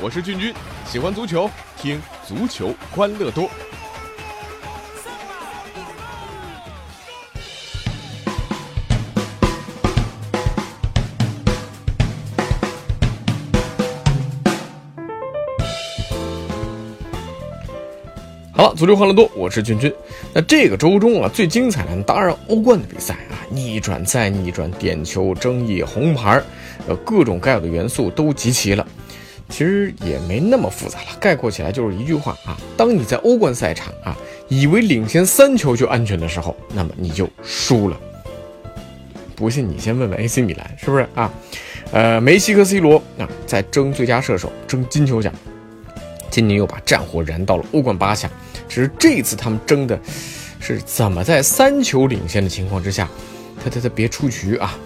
我是俊君，喜欢足球，听足球欢乐多。好了，足球欢乐多，我是俊君。那这个周中啊，最精彩的当然欧冠的比赛啊，逆转再逆转，点球、争议、红牌，呃，各种该有的元素都集齐了。其实也没那么复杂了，概括起来就是一句话啊：当你在欧冠赛场啊，以为领先三球就安全的时候，那么你就输了。不信你先问问 AC 米兰是不是啊？呃，梅西和 C 罗啊，在争最佳射手、争金球奖。今年又把战火燃到了欧冠八强，只是这次他们争的是怎么在三球领先的情况之下，他他他别出局啊！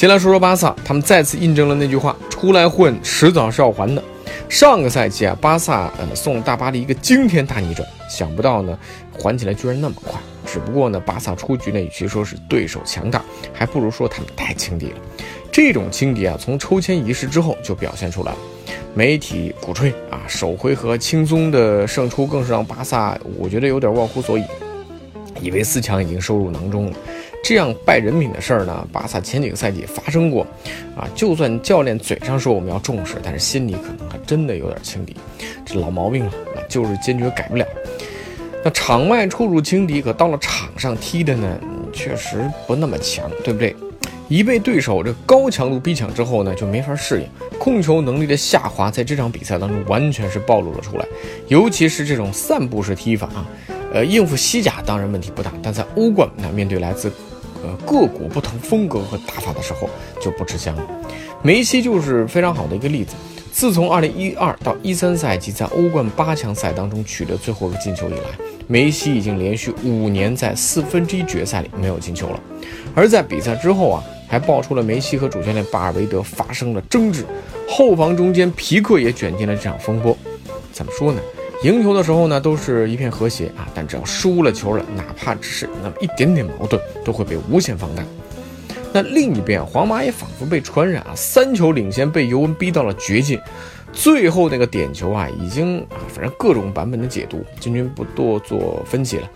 先来说说巴萨，他们再次印证了那句话：出来混，迟早是要还的。上个赛季啊，巴萨呃送大巴黎一个惊天大逆转，想不到呢还起来居然那么快。只不过呢，巴萨出局呢，与其说是对手强大，还不如说他们太轻敌了。这种轻敌啊，从抽签仪式之后就表现出来了。媒体鼓吹啊，首回合轻松的胜出，更是让巴萨我觉得有点忘乎所以，以为四强已经收入囊中了。这样败人品的事儿呢，巴萨前几个赛季发生过啊。就算教练嘴上说我们要重视，但是心里可能还真的有点轻敌，这老毛病了，那就是坚决改不了。那场外处处轻敌，可到了场上踢的呢，确实不那么强，对不对？一被对手这高强度逼抢之后呢，就没法适应，控球能力的下滑，在这场比赛当中完全是暴露了出来。尤其是这种散步式踢法啊，呃，应付西甲当然问题不大，但在欧冠那面对来自呃各国不同风格和打法的时候就不吃香了。梅西就是非常好的一个例子。自从2012到13赛季在欧冠八强赛当中取得最后一个进球以来，梅西已经连续五年在四分之一决赛里没有进球了。而在比赛之后啊。还爆出了梅西和主教练巴尔韦德发生了争执，后防中间皮克也卷进了这场风波。怎么说呢？赢球的时候呢，都是一片和谐啊，但只要输了球了，哪怕只是那么一点点矛盾，都会被无限放大。那另一边，皇马也仿佛被传染啊，三球领先被尤文逼到了绝境，最后那个点球啊，已经啊，反正各种版本的解读，金军不多做分析了。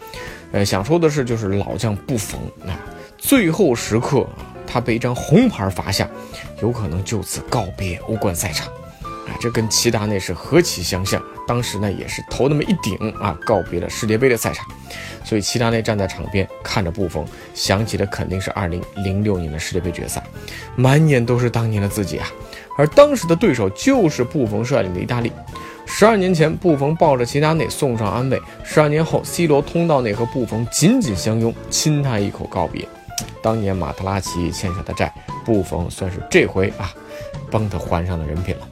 呃，想说的是，就是老将不逢啊，最后时刻啊。他被一张红牌罚下，有可能就此告别欧冠赛场，啊这跟齐达内是何其相像！当时呢也是头那么一顶啊，告别了世界杯的赛场。所以齐达内站在场边看着布冯，想起的肯定是2006年的世界杯决赛，满眼都是当年的自己啊。而当时的对手就是布冯率领的意大利。十二年前，布冯抱着齐达内送上安慰；十二年后，C 罗通道内和布冯紧紧相拥，亲他一口告别。当年马特拉齐欠下的债，布冯算是这回啊帮他还上了人品了。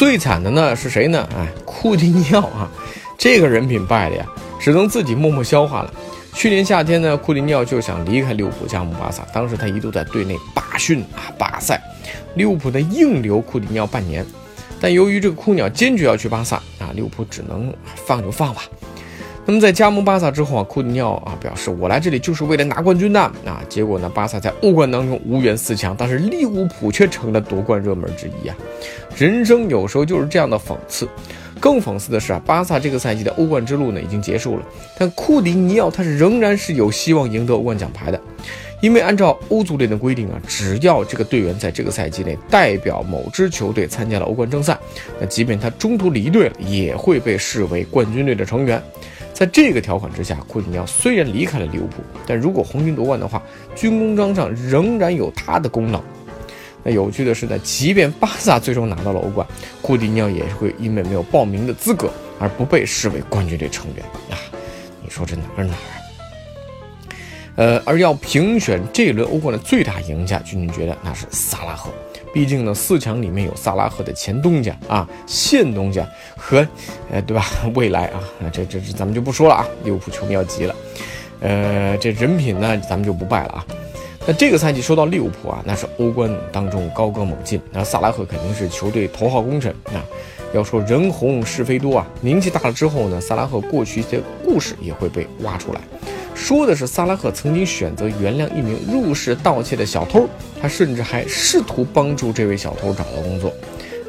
最惨的呢是谁呢？哎，库蒂尼奥啊，这个人品败了呀，只能自己默默消化了。去年夏天呢，库蒂尼奥就想离开利物浦加盟巴萨，当时他一度在队内罢训啊罢赛，利物浦呢硬留库蒂尼奥半年，但由于这个库鸟坚决要去巴萨啊，利物浦只能放就放吧。那么在加盟巴萨之后啊，库蒂尼奥啊表示我来这里就是为了拿冠军的啊。结果呢，巴萨在欧冠当中无缘四强，但是利物浦却成了夺冠热门之一啊。人生有时候就是这样的讽刺。更讽刺的是啊，巴萨这个赛季的欧冠之路呢已经结束了，但库蒂尼奥他仍然是有希望赢得欧冠奖牌的，因为按照欧足联的规定啊，只要这个队员在这个赛季内代表某支球队参加了欧冠正赛，那即便他中途离队了，也会被视为冠军队的成员。在这个条款之下，库蒂尼奥虽然离开了利物浦，但如果红军夺冠的话，军功章上仍然有他的功劳。那有趣的是呢，即便巴萨最终拿到了欧冠，库蒂尼奥也会因为没有报名的资格而不被视为冠军队成员啊！你说这哪儿哪儿？呃，而要评选这一轮欧冠的最大赢家，君君觉得那是萨拉赫。毕竟呢，四强里面有萨拉赫的前东家啊，现东家和，呃，对吧？未来啊，这这这咱们就不说了啊。利物浦球迷要急了，呃，这人品呢，咱们就不拜了啊。那这个赛季说到利物浦啊，那是欧冠当中高歌猛进，那萨拉赫肯定是球队头号功臣啊。要说人红是非多啊，名气大了之后呢，萨拉赫过去一些故事也会被挖出来。说的是萨拉赫曾经选择原谅一名入室盗窃的小偷，他甚至还试图帮助这位小偷找到工作。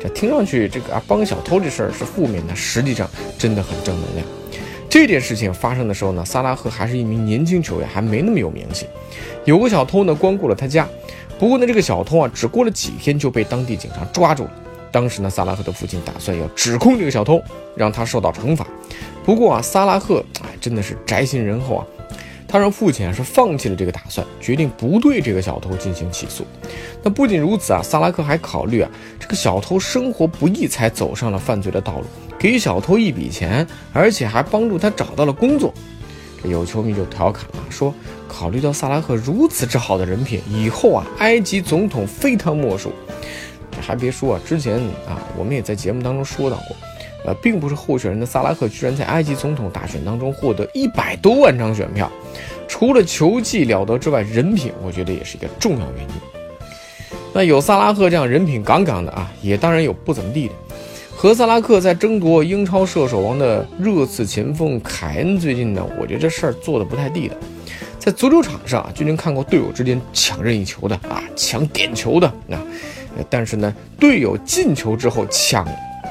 这听上去这个啊帮小偷这事儿是负面的，实际上真的很正能量。这件事情发生的时候呢，萨拉赫还是一名年轻球员，还没那么有名气。有个小偷呢光顾了他家，不过呢这个小偷啊只过了几天就被当地警察抓住了。当时呢萨拉赫的父亲打算要指控这个小偷，让他受到惩罚。不过啊萨拉赫哎真的是宅心仁厚啊，他让父亲啊是放弃了这个打算，决定不对这个小偷进行起诉。那不仅如此啊，萨拉克还考虑啊这个小偷生活不易才走上了犯罪的道路。给小偷一笔钱，而且还帮助他找到了工作。这有球迷就调侃了，说：“考虑到萨拉赫如此之好的人品，以后啊，埃及总统非他莫属。”还别说啊，之前啊，我们也在节目当中说到过，呃，并不是候选人的萨拉赫居然在埃及总统大选当中获得一百多万张选票。除了球技了得之外，人品我觉得也是一个重要原因。那有萨拉赫这样人品杠杠的啊，也当然有不怎么地的。和萨拉克在争夺英超射手王的热刺前锋凯恩，最近呢，我觉得这事儿做的不太地道。在足球场上啊，君君看过队友之间抢任意球的啊，抢点球的啊，但是呢，队友进球之后抢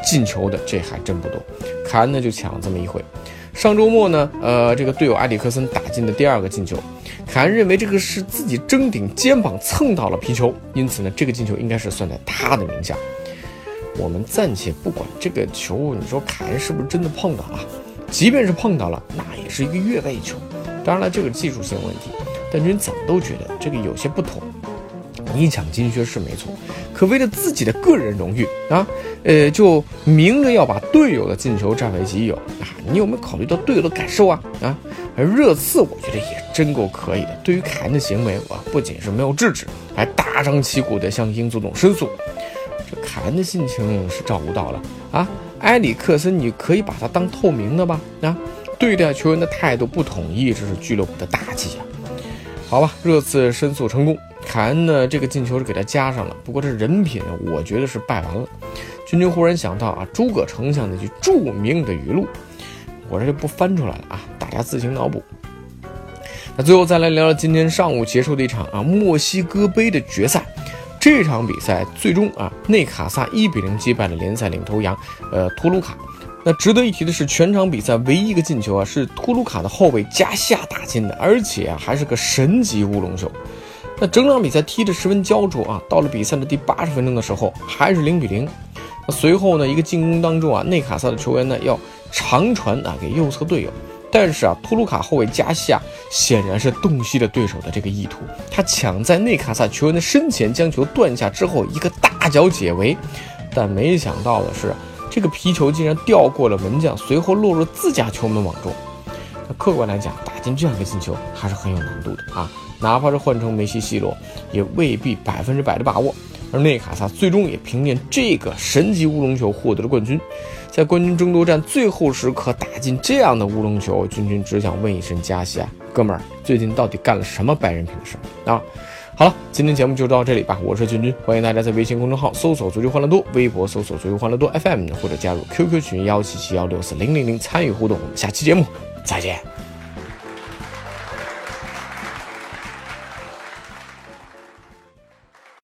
进球的这还真不多。凯恩呢就抢了这么一回。上周末呢，呃，这个队友埃里克森打进的第二个进球，凯恩认为这个是自己争顶肩膀蹭到了皮球，因此呢，这个进球应该是算在他的名下。我们暂且不管这个球，你说凯恩是不是真的碰到了？即便是碰到了，那也是一个越位球。当然了，这个技术性问题，但君怎么都觉得这个有些不妥。你抢金靴是没错，可为了自己的个人荣誉啊，呃，就明着要把队友的进球占为己有啊，你有没有考虑到队友的感受啊？啊，而热刺我觉得也真够可以的，对于凯恩的行为，我不仅是没有制止，还大张旗鼓地向英足总申诉。这凯恩的心情是照顾到了啊，埃里克森，你可以把他当透明的吧？啊，对待球员的态度不统一，这是俱乐部的大忌啊。好吧，热刺申诉成功，凯恩呢这个进球是给他加上了，不过这人品我觉得是败完了。君君忽然想到啊，诸葛丞相那句著名的语录，我这就不翻出来了啊，大家自行脑补。那最后再来聊聊今天上午结束的一场啊墨西哥杯的决赛。这场比赛最终啊，内卡萨一比零击败了联赛领头羊，呃，托卢卡。那值得一提的是，全场比赛唯一一个进球啊，是托卢卡的后卫加夏打进的，而且啊，还是个神级乌龙球。那整场比赛踢得十分焦灼啊，到了比赛的第八十分钟的时候，还是零比零。那随后呢，一个进攻当中啊，内卡萨的球员呢要长传啊给右侧队友。但是啊，托卢卡后卫加西亚显然是洞悉了对手的这个意图，他抢在内卡萨球员的身前将球断下之后，一个大脚解围，但没想到的是，这个皮球竟然掉过了门将，随后落入自家球门网中。那客观来讲，打进这样一个进球还是很有难度的啊，哪怕是换成梅西、C 罗，也未必百分之百的把握。而内卡萨最终也凭借这个神级乌龙球获得了冠军。在冠军争夺战最后时刻打进这样的乌龙球，君君只想问一声加西啊，哥们儿，最近到底干了什么白人品的事儿啊？好了，今天节目就到这里吧。我是君君，欢迎大家在微信公众号搜索“足球欢乐多”，微博搜索“足球欢乐多 FM”，或者加入 QQ 群幺七七幺六四零零零参与互动。我们下期节目再见。